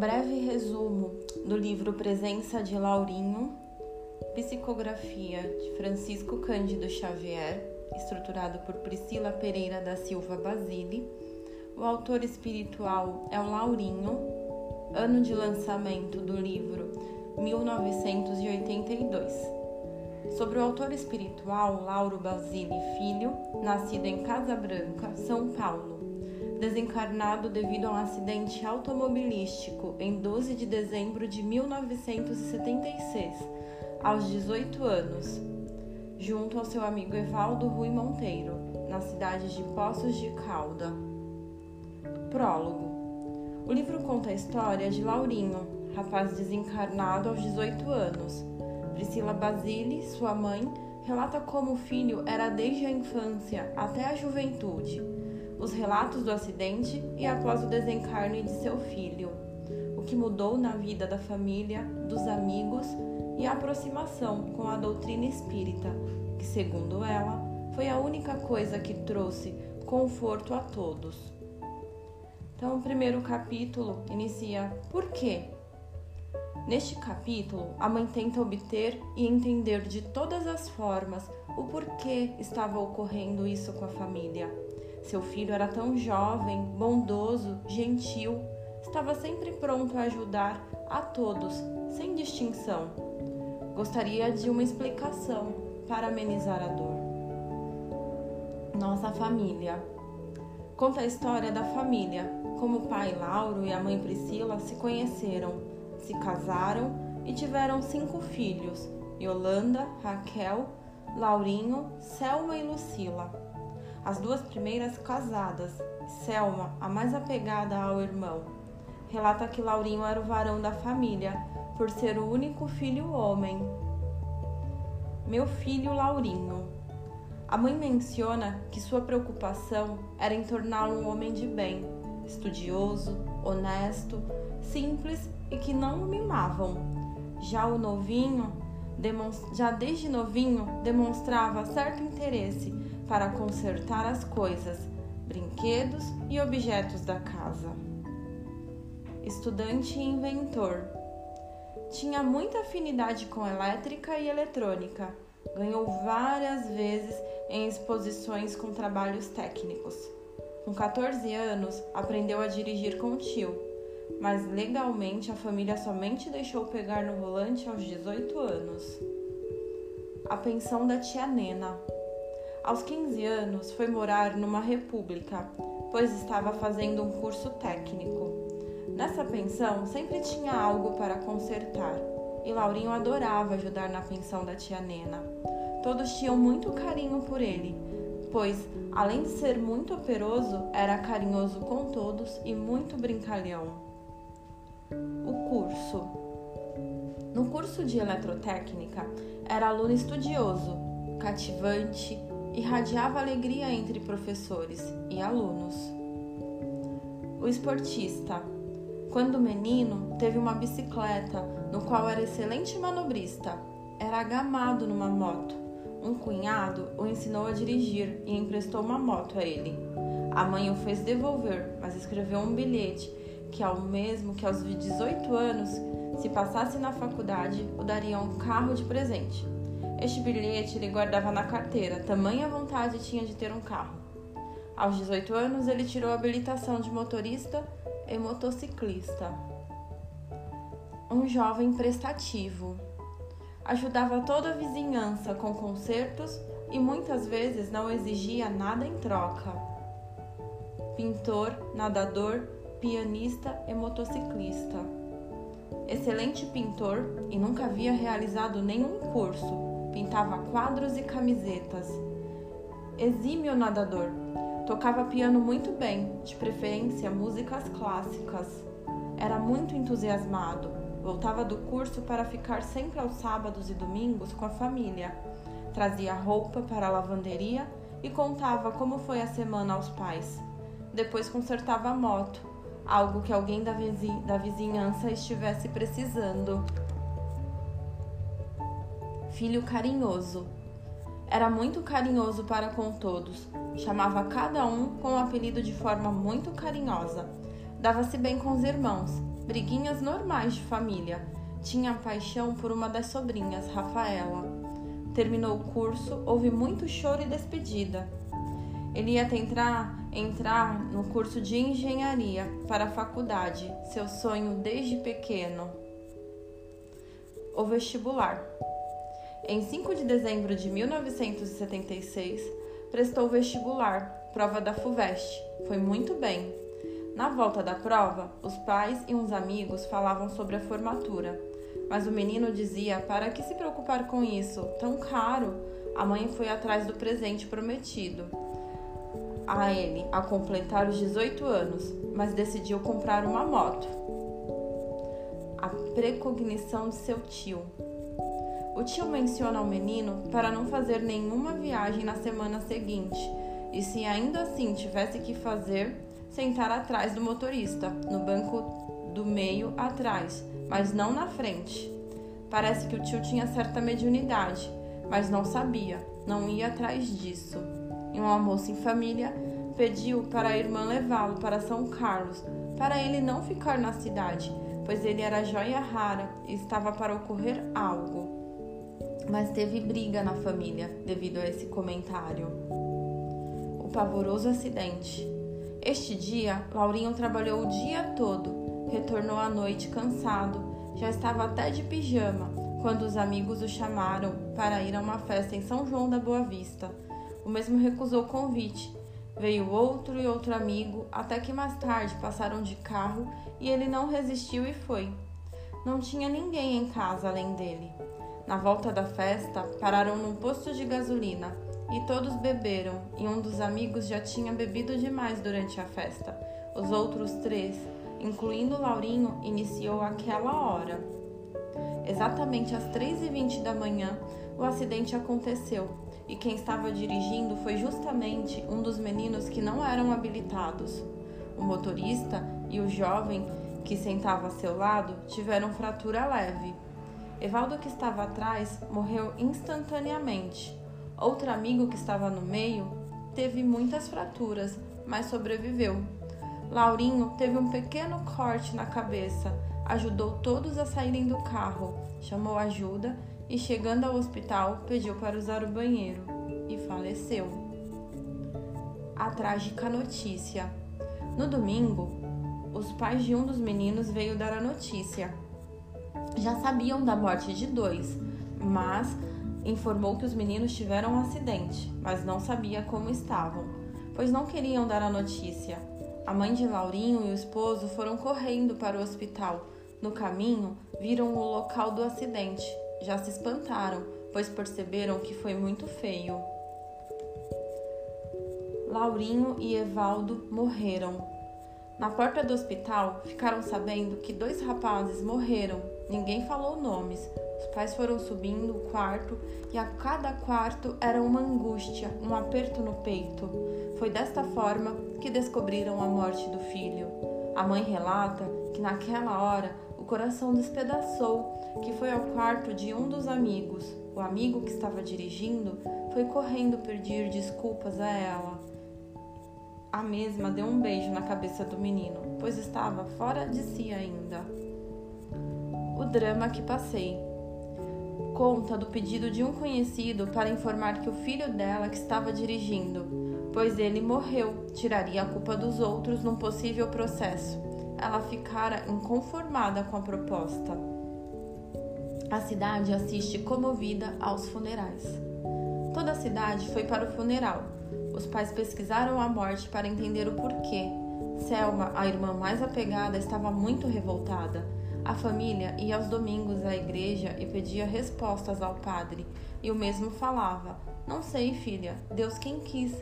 breve resumo do livro Presença de Laurinho, psicografia de Francisco Cândido Xavier, estruturado por Priscila Pereira da Silva Basile. O autor espiritual é o Laurinho, ano de lançamento do livro 1982. Sobre o autor espiritual Lauro Basile Filho, nascido em Casa Branca, São Paulo, desencarnado devido a um acidente automobilístico em 12 de dezembro de 1976, aos 18 anos, junto ao seu amigo Evaldo Rui Monteiro, na cidade de Poços de Calda. Prólogo. O livro conta a história de Laurinho, rapaz desencarnado aos 18 anos. Priscila Basile, sua mãe, relata como o filho era desde a infância até a juventude os relatos do acidente e após o desencarne de seu filho, o que mudou na vida da família, dos amigos e a aproximação com a doutrina espírita, que, segundo ela, foi a única coisa que trouxe conforto a todos. Então, o primeiro capítulo inicia Por quê? Neste capítulo, a mãe tenta obter e entender de todas as formas o porquê estava ocorrendo isso com a família seu filho era tão jovem, bondoso, gentil, estava sempre pronto a ajudar a todos, sem distinção. Gostaria de uma explicação para amenizar a dor. Nossa família. Conta a história da família, como o pai Lauro e a mãe Priscila se conheceram, se casaram e tiveram cinco filhos: Yolanda, Raquel, Laurinho, Selma e Lucila as duas primeiras casadas. Selma, a mais apegada ao irmão, relata que Laurinho era o varão da família, por ser o único filho homem. Meu filho Laurinho. A mãe menciona que sua preocupação era em torná-lo um homem de bem, estudioso, honesto, simples e que não o mimavam. Já o novinho, já desde novinho, demonstrava certo interesse para consertar as coisas, brinquedos e objetos da casa. Estudante e inventor. Tinha muita afinidade com elétrica e eletrônica. Ganhou várias vezes em exposições com trabalhos técnicos. Com 14 anos, aprendeu a dirigir com o tio, mas legalmente a família somente deixou pegar no volante aos 18 anos. A pensão da tia Nena. Aos 15 anos, foi morar numa república, pois estava fazendo um curso técnico. Nessa pensão sempre tinha algo para consertar, e Laurinho adorava ajudar na pensão da tia Nena. Todos tinham muito carinho por ele, pois, além de ser muito operoso, era carinhoso com todos e muito brincalhão. O curso. No curso de eletrotécnica, era aluno estudioso, cativante, irradiava alegria entre professores e alunos. O esportista. Quando menino, teve uma bicicleta no qual era excelente manobrista. Era agamado numa moto. Um cunhado o ensinou a dirigir e emprestou uma moto a ele. A mãe o fez devolver, mas escreveu um bilhete que, ao mesmo que aos 18 anos, se passasse na faculdade, o daria um carro de presente. Este bilhete ele guardava na carteira, tamanha vontade tinha de ter um carro. Aos 18 anos, ele tirou a habilitação de motorista e motociclista. Um jovem prestativo. Ajudava toda a vizinhança com concertos e muitas vezes não exigia nada em troca. Pintor, nadador, pianista e motociclista. Excelente pintor e nunca havia realizado nenhum curso pintava quadros e camisetas. Exímio nadador, tocava piano muito bem, de preferência músicas clássicas. Era muito entusiasmado, voltava do curso para ficar sempre aos sábados e domingos com a família. Trazia roupa para a lavanderia e contava como foi a semana aos pais. Depois consertava a moto, algo que alguém da vizinhança estivesse precisando filho carinhoso. Era muito carinhoso para com todos, chamava cada um com um apelido de forma muito carinhosa. Dava-se bem com os irmãos, briguinhas normais de família. Tinha paixão por uma das sobrinhas, Rafaela. Terminou o curso, houve muito choro e despedida. Ele ia tentar entrar no curso de engenharia para a faculdade, seu sonho desde pequeno. O vestibular. Em 5 de dezembro de 1976, prestou vestibular, prova da FUVEST. Foi muito bem. Na volta da prova, os pais e uns amigos falavam sobre a formatura, mas o menino dizia para que se preocupar com isso, tão caro. A mãe foi atrás do presente prometido a ele a completar os 18 anos, mas decidiu comprar uma moto. A precognição de seu tio. O tio menciona ao menino para não fazer nenhuma viagem na semana seguinte e, se ainda assim tivesse que fazer, sentar atrás do motorista, no banco do meio atrás, mas não na frente. Parece que o tio tinha certa mediunidade, mas não sabia, não ia atrás disso. Em um almoço em família, pediu para a irmã levá-lo para São Carlos, para ele não ficar na cidade, pois ele era joia rara e estava para ocorrer algo. Mas teve briga na família devido a esse comentário. O pavoroso acidente. Este dia, Laurinho trabalhou o dia todo, retornou à noite cansado, já estava até de pijama quando os amigos o chamaram para ir a uma festa em São João da Boa Vista. O mesmo recusou o convite. Veio outro e outro amigo, até que mais tarde passaram de carro e ele não resistiu e foi. Não tinha ninguém em casa além dele. Na volta da festa, pararam num posto de gasolina e todos beberam, e um dos amigos já tinha bebido demais durante a festa. Os outros três, incluindo Laurinho, iniciou aquela hora. Exatamente às 3h20 da manhã, o acidente aconteceu e quem estava dirigindo foi justamente um dos meninos que não eram habilitados. O motorista e o jovem que sentava a seu lado tiveram fratura leve. Evaldo, que estava atrás, morreu instantaneamente. Outro amigo que estava no meio teve muitas fraturas, mas sobreviveu. Laurinho teve um pequeno corte na cabeça, ajudou todos a saírem do carro, chamou ajuda e, chegando ao hospital, pediu para usar o banheiro e faleceu. A trágica notícia. No domingo, os pais de um dos meninos veio dar a notícia. Já sabiam da morte de dois, mas informou que os meninos tiveram um acidente, mas não sabia como estavam, pois não queriam dar a notícia. A mãe de Laurinho e o esposo foram correndo para o hospital. No caminho, viram o local do acidente já se espantaram, pois perceberam que foi muito feio. Laurinho e Evaldo morreram. Na porta do hospital, ficaram sabendo que dois rapazes morreram. Ninguém falou nomes. Os pais foram subindo o quarto e a cada quarto era uma angústia, um aperto no peito. Foi desta forma que descobriram a morte do filho. A mãe relata que naquela hora o coração despedaçou que foi ao quarto de um dos amigos. O amigo que estava dirigindo foi correndo pedir desculpas a ela. A mesma deu um beijo na cabeça do menino, pois estava fora de si ainda. O drama que passei. Conta do pedido de um conhecido para informar que o filho dela que estava dirigindo, pois ele morreu, tiraria a culpa dos outros num possível processo. Ela ficara inconformada com a proposta. A cidade assiste comovida aos funerais. Toda a cidade foi para o funeral. Os pais pesquisaram a morte para entender o porquê. Selma, a irmã mais apegada, estava muito revoltada. A família ia aos domingos à igreja e pedia respostas ao padre, e o mesmo falava: Não sei, filha, Deus quem quis.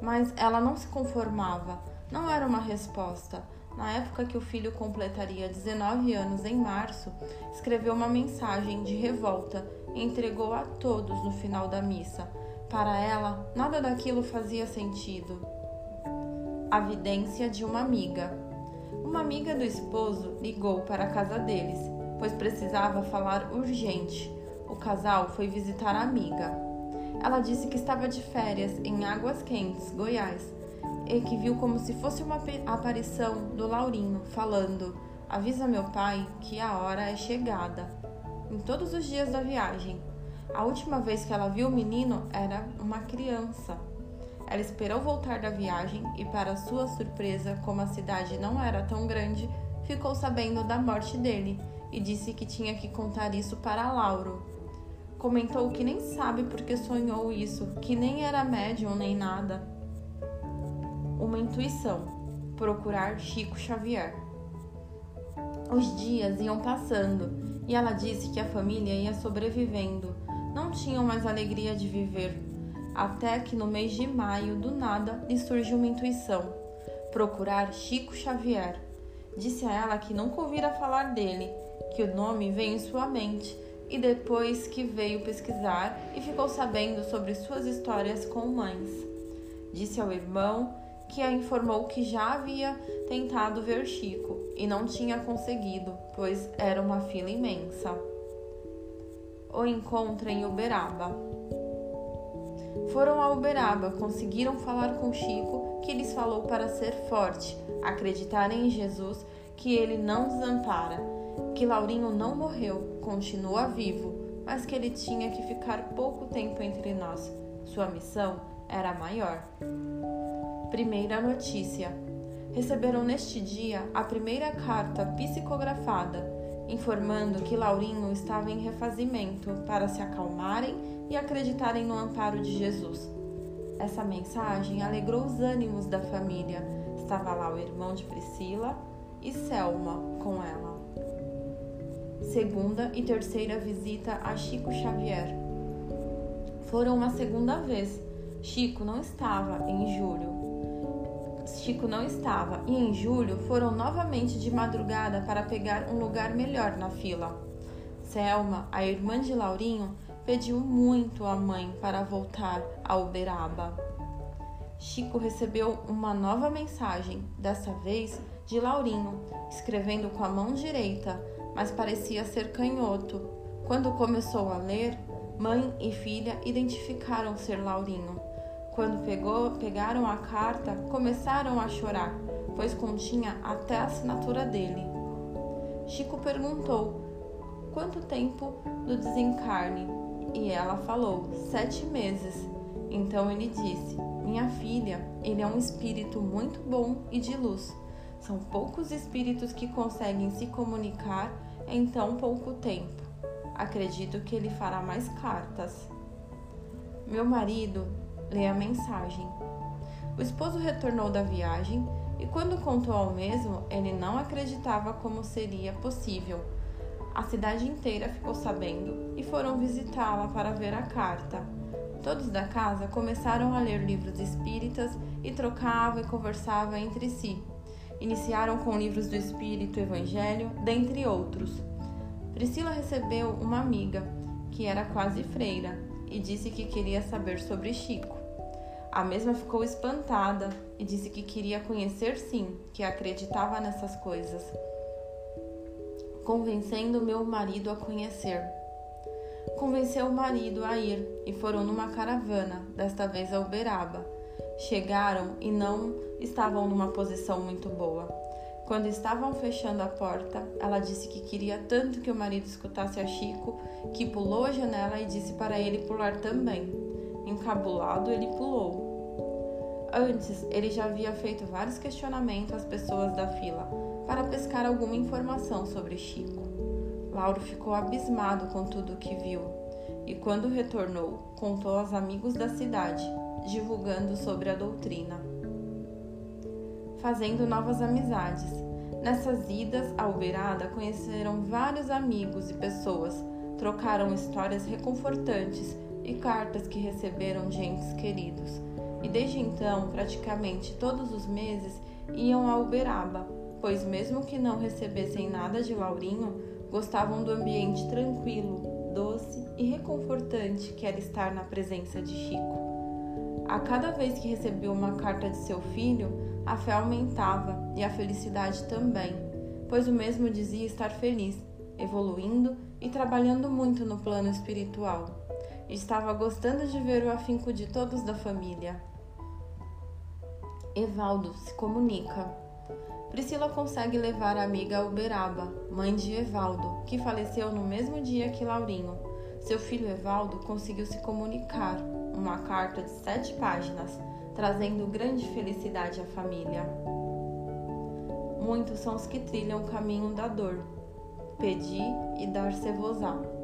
Mas ela não se conformava. Não era uma resposta na época que o filho completaria 19 anos em março, escreveu uma mensagem de revolta e entregou a todos no final da missa. Para ela, nada daquilo fazia sentido. A vidência de uma amiga. Uma amiga do esposo ligou para a casa deles, pois precisava falar urgente. O casal foi visitar a amiga. Ela disse que estava de férias em Águas Quentes, Goiás, e que viu como se fosse uma aparição do Laurinho falando: avisa meu pai que a hora é chegada. Em todos os dias da viagem. A última vez que ela viu o menino era uma criança. Ela esperou voltar da viagem e, para sua surpresa, como a cidade não era tão grande, ficou sabendo da morte dele e disse que tinha que contar isso para Lauro. Comentou que nem sabe porque sonhou isso, que nem era médium nem nada. Uma intuição: procurar Chico Xavier. Os dias iam passando e ela disse que a família ia sobrevivendo. Não tinham mais alegria de viver. Até que no mês de maio, do nada, lhe surgiu uma intuição: procurar Chico Xavier. Disse a ela que nunca ouvira falar dele, que o nome veio em sua mente e depois que veio pesquisar e ficou sabendo sobre suas histórias com mães. Disse ao irmão que a informou que já havia tentado ver Chico e não tinha conseguido, pois era uma fila imensa. O encontro em Uberaba. Foram a Uberaba, conseguiram falar com Chico, que lhes falou para ser forte, acreditar em Jesus, que ele não desampara, que Laurinho não morreu, continua vivo, mas que ele tinha que ficar pouco tempo entre nós. Sua missão era maior. Primeira notícia: receberam neste dia a primeira carta psicografada, informando que Laurinho estava em refazimento para se acalmarem e acreditarem no amparo de Jesus. Essa mensagem alegrou os ânimos da família. Estava lá o irmão de Priscila e Selma com ela. Segunda e terceira visita a Chico Xavier. Foram uma segunda vez. Chico não estava em julho. Chico não estava e em julho foram novamente de madrugada para pegar um lugar melhor na fila. Selma, a irmã de Laurinho, pediu muito à mãe para voltar a Uberaba. Chico recebeu uma nova mensagem, dessa vez de Laurinho, escrevendo com a mão direita, mas parecia ser canhoto. Quando começou a ler, mãe e filha identificaram ser Laurinho. Quando pegou, pegaram a carta, começaram a chorar, pois continha até a assinatura dele. Chico perguntou quanto tempo do desencarne e ela falou sete meses. Então ele disse: Minha filha, ele é um espírito muito bom e de luz. São poucos espíritos que conseguem se comunicar em tão pouco tempo. Acredito que ele fará mais cartas. Meu marido lê a mensagem. O esposo retornou da viagem e, quando contou ao mesmo, ele não acreditava como seria possível. A cidade inteira ficou sabendo e foram visitá-la para ver a carta. Todos da casa começaram a ler livros espíritas e trocavam e conversavam entre si. Iniciaram com livros do Espírito Evangelho, dentre outros. Priscila recebeu uma amiga, que era quase freira, e disse que queria saber sobre Chico. A mesma ficou espantada e disse que queria conhecer sim, que acreditava nessas coisas. Convencendo meu marido a conhecer. Convenceu o marido a ir e foram numa caravana, desta vez a Uberaba. Chegaram e não estavam numa posição muito boa. Quando estavam fechando a porta, ela disse que queria tanto que o marido escutasse a Chico que pulou a janela e disse para ele pular também. Encabulado, ele pulou. Antes, ele já havia feito vários questionamentos às pessoas da fila para pescar alguma informação sobre Chico. Lauro ficou abismado com tudo o que viu e, quando retornou, contou aos amigos da cidade, divulgando sobre a doutrina fazendo novas amizades. Nessas idas à Uberada, conheceram vários amigos e pessoas, trocaram histórias reconfortantes e cartas que receberam de entes queridos. E desde então, praticamente todos os meses, iam a Uberaba, pois, mesmo que não recebessem nada de Laurinho, gostavam do ambiente tranquilo, doce e reconfortante que era estar na presença de Chico. A cada vez que recebeu uma carta de seu filho, a fé aumentava e a felicidade também, pois o mesmo dizia estar feliz, evoluindo e trabalhando muito no plano espiritual. Estava gostando de ver o afinco de todos da família. Evaldo se comunica. Priscila consegue levar a amiga Uberaba, mãe de Evaldo, que faleceu no mesmo dia que Laurinho. Seu filho Evaldo conseguiu se comunicar, uma carta de sete páginas, trazendo grande felicidade à família. Muitos são os que trilham o caminho da dor. Pedi e dar-se-vos-á.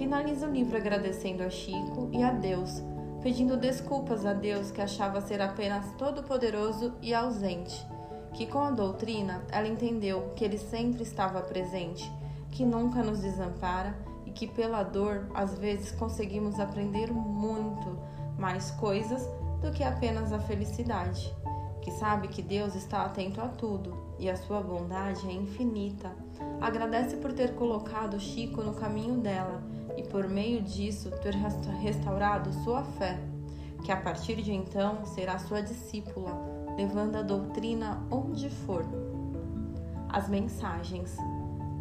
Finaliza o livro agradecendo a Chico e a Deus, pedindo desculpas a Deus que achava ser apenas todo-poderoso e ausente que com a doutrina ela entendeu que ele sempre estava presente, que nunca nos desampara e que pela dor às vezes conseguimos aprender muito mais coisas do que apenas a felicidade, que sabe que Deus está atento a tudo e a sua bondade é infinita. Agradece por ter colocado Chico no caminho dela e por meio disso ter restaurado sua fé, que a partir de então será sua discípula levando a doutrina onde for. As mensagens.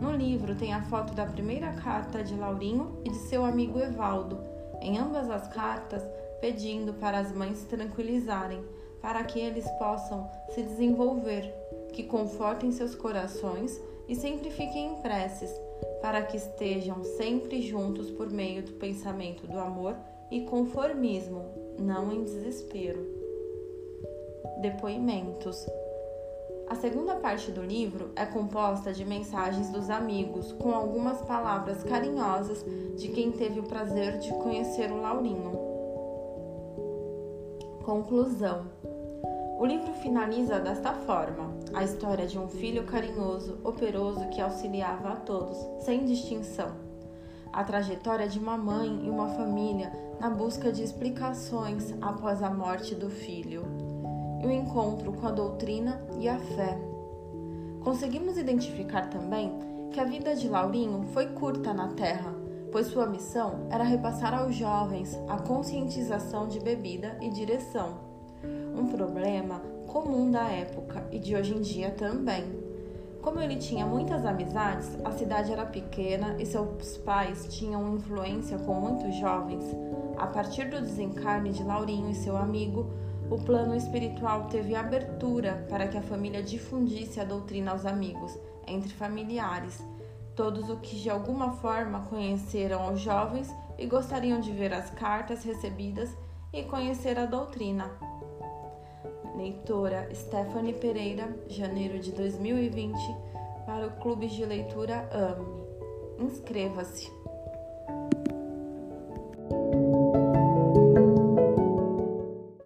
No livro tem a foto da primeira carta de Laurinho e de seu amigo Evaldo, em ambas as cartas pedindo para as mães se tranquilizarem, para que eles possam se desenvolver, que confortem seus corações e sempre fiquem em preces, para que estejam sempre juntos por meio do pensamento do amor e conformismo, não em desespero depoimentos. A segunda parte do livro é composta de mensagens dos amigos, com algumas palavras carinhosas de quem teve o prazer de conhecer o Laurinho. Conclusão: O livro finaliza desta forma: a história de um filho carinhoso, operoso que auxiliava a todos, sem distinção. A trajetória de uma mãe e uma família na busca de explicações após a morte do filho e o encontro com a doutrina e a fé. Conseguimos identificar também que a vida de Laurinho foi curta na Terra, pois sua missão era repassar aos jovens a conscientização de bebida e direção, um problema comum da época e de hoje em dia também. Como ele tinha muitas amizades, a cidade era pequena e seus pais tinham influência com muitos jovens. A partir do desencarne de Laurinho e seu amigo, o plano espiritual teve abertura para que a família difundisse a doutrina aos amigos, entre familiares, todos os que de alguma forma conheceram os jovens e gostariam de ver as cartas recebidas e conhecer a doutrina. Leitora Stephanie Pereira, janeiro de 2020, para o Clube de Leitura AME. Inscreva-se!